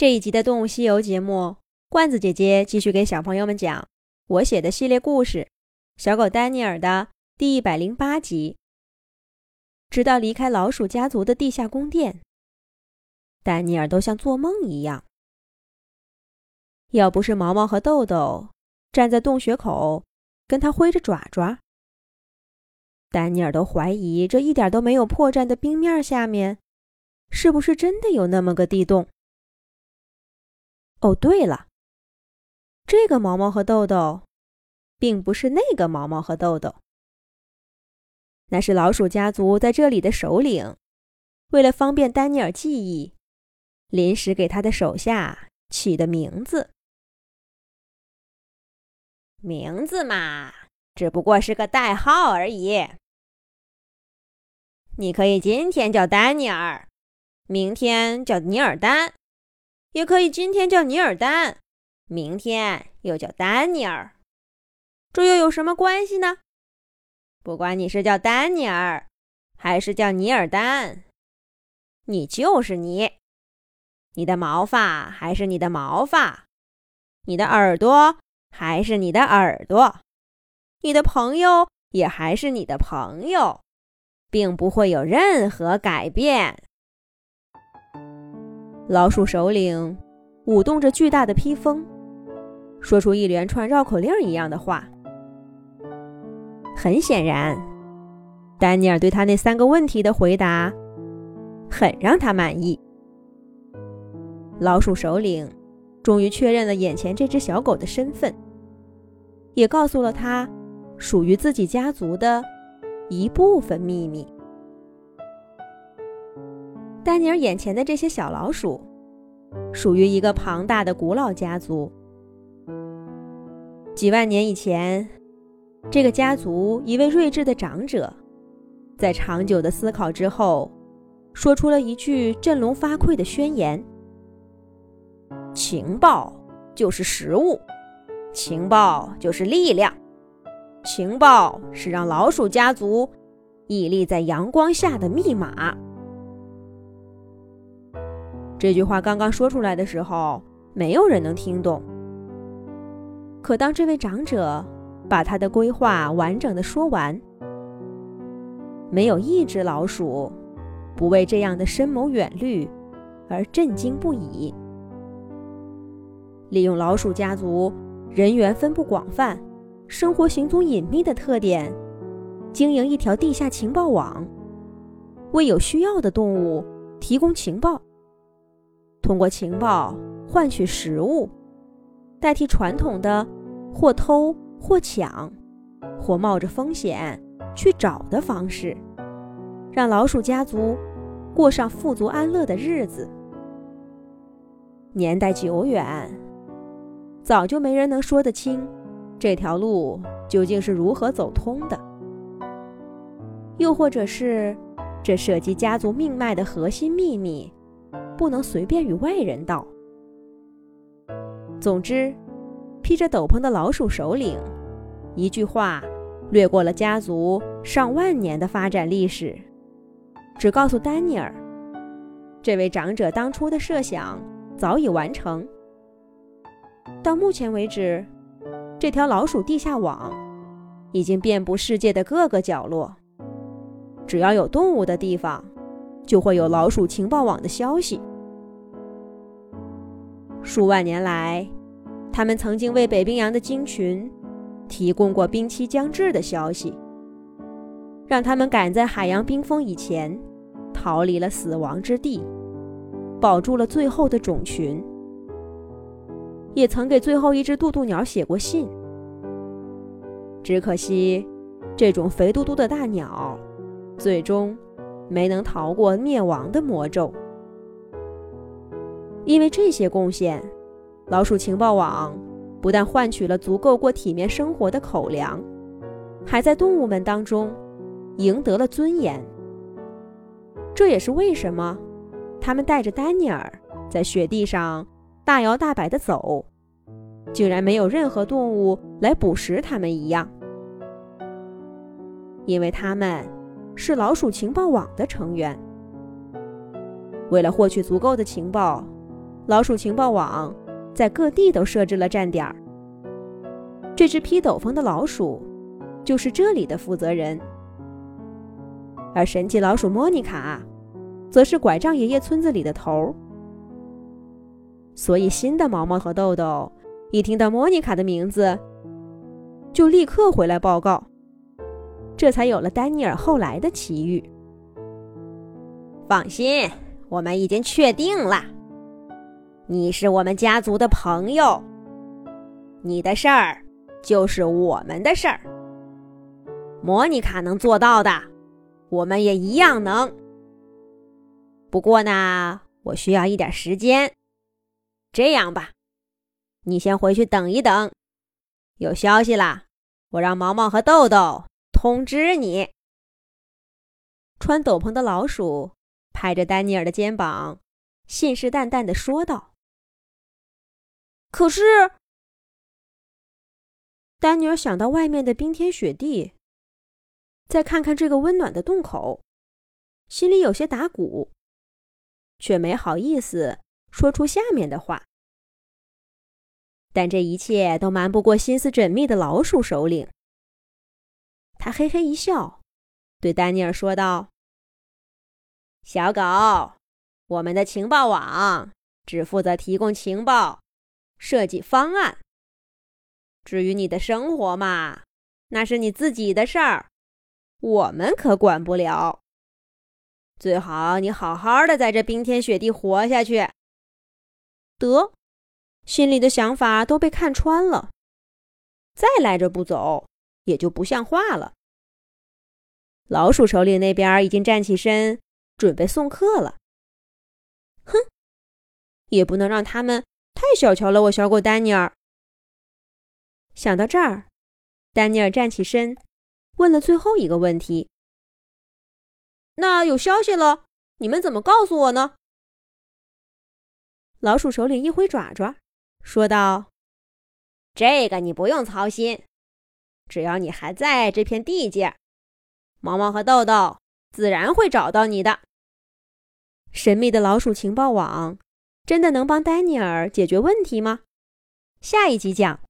这一集的《动物西游》节目，罐子姐姐继续给小朋友们讲我写的系列故事《小狗丹尼尔》的第一百零八集。直到离开老鼠家族的地下宫殿，丹尼尔都像做梦一样。要不是毛毛和豆豆站在洞穴口跟他挥着爪爪，丹尼尔都怀疑这一点都没有破绽的冰面下面，是不是真的有那么个地洞。哦，对了，这个毛毛和豆豆，并不是那个毛毛和豆豆，那是老鼠家族在这里的首领，为了方便丹尼尔记忆，临时给他的手下起的名字。名字嘛，只不过是个代号而已。你可以今天叫丹尼尔，明天叫尼尔丹。也可以今天叫尼尔丹，明天又叫丹尼尔，这又有什么关系呢？不管你是叫丹尼尔，还是叫尼尔丹，你就是你。你的毛发还是你的毛发，你的耳朵还是你的耳朵，你的朋友也还是你的朋友，并不会有任何改变。老鼠首领舞动着巨大的披风，说出一连串绕口令一样的话。很显然，丹尼尔对他那三个问题的回答很让他满意。老鼠首领终于确认了眼前这只小狗的身份，也告诉了他属于自己家族的一部分秘密。丹尼尔眼前的这些小老鼠，属于一个庞大的古老家族。几万年以前，这个家族一位睿智的长者，在长久的思考之后，说出了一句振聋发聩的宣言：“情报就是食物，情报就是力量，情报是让老鼠家族屹立在阳光下的密码。”这句话刚刚说出来的时候，没有人能听懂。可当这位长者把他的规划完整的说完，没有一只老鼠不为这样的深谋远虑而震惊不已。利用老鼠家族人员分布广泛、生活行踪隐秘的特点，经营一条地下情报网，为有需要的动物提供情报。通过情报换取食物，代替传统的或偷或抢，或冒着风险去找的方式，让老鼠家族过上富足安乐的日子。年代久远，早就没人能说得清这条路究竟是如何走通的，又或者是这涉及家族命脉的核心秘密。不能随便与外人道。总之，披着斗篷的老鼠首领，一句话掠过了家族上万年的发展历史，只告诉丹尼尔，这位长者当初的设想早已完成。到目前为止，这条老鼠地下网已经遍布世界的各个角落，只要有动物的地方，就会有老鼠情报网的消息。数万年来，他们曾经为北冰洋的鲸群提供过冰期将至的消息，让他们赶在海洋冰封以前逃离了死亡之地，保住了最后的种群。也曾给最后一只渡渡鸟写过信，只可惜，这种肥嘟嘟的大鸟，最终没能逃过灭亡的魔咒。因为这些贡献，老鼠情报网不但换取了足够过体面生活的口粮，还在动物们当中赢得了尊严。这也是为什么他们带着丹尼尔在雪地上大摇大摆地走，竟然没有任何动物来捕食他们一样。因为他们是老鼠情报网的成员，为了获取足够的情报。老鼠情报网在各地都设置了站点儿。这只披斗篷的老鼠就是这里的负责人，而神奇老鼠莫妮卡则是拐杖爷爷村子里的头儿。所以，新的毛毛和豆豆一听到莫妮卡的名字，就立刻回来报告。这才有了丹尼尔后来的奇遇。放心，我们已经确定了，你是我们家族的朋友，你的事儿就是我们的事儿。莫妮卡能做到的，我们也一样能。不过呢，我需要一点时间。这样吧，你先回去等一等，有消息了，我让毛毛和豆豆通知你。穿斗篷的老鼠。拍着丹尼尔的肩膀，信誓旦旦地说道：“可是，丹尼尔想到外面的冰天雪地，再看看这个温暖的洞口，心里有些打鼓，却没好意思说出下面的话。但这一切都瞒不过心思缜密的老鼠首领。他嘿嘿一笑，对丹尼尔说道。”小狗，我们的情报网只负责提供情报、设计方案。至于你的生活嘛，那是你自己的事儿，我们可管不了。最好你好好的在这冰天雪地活下去。得，心里的想法都被看穿了，再赖着不走也就不像话了。老鼠首领那边已经站起身。准备送客了，哼，也不能让他们太小瞧了我小狗丹尼尔。想到这儿，丹尼尔站起身，问了最后一个问题：“那有消息了，你们怎么告诉我呢？”老鼠首领一挥爪爪，说道：“这个你不用操心，只要你还在这片地界，毛毛和豆豆自然会找到你的。”神秘的老鼠情报网真的能帮丹尼尔解决问题吗？下一集讲。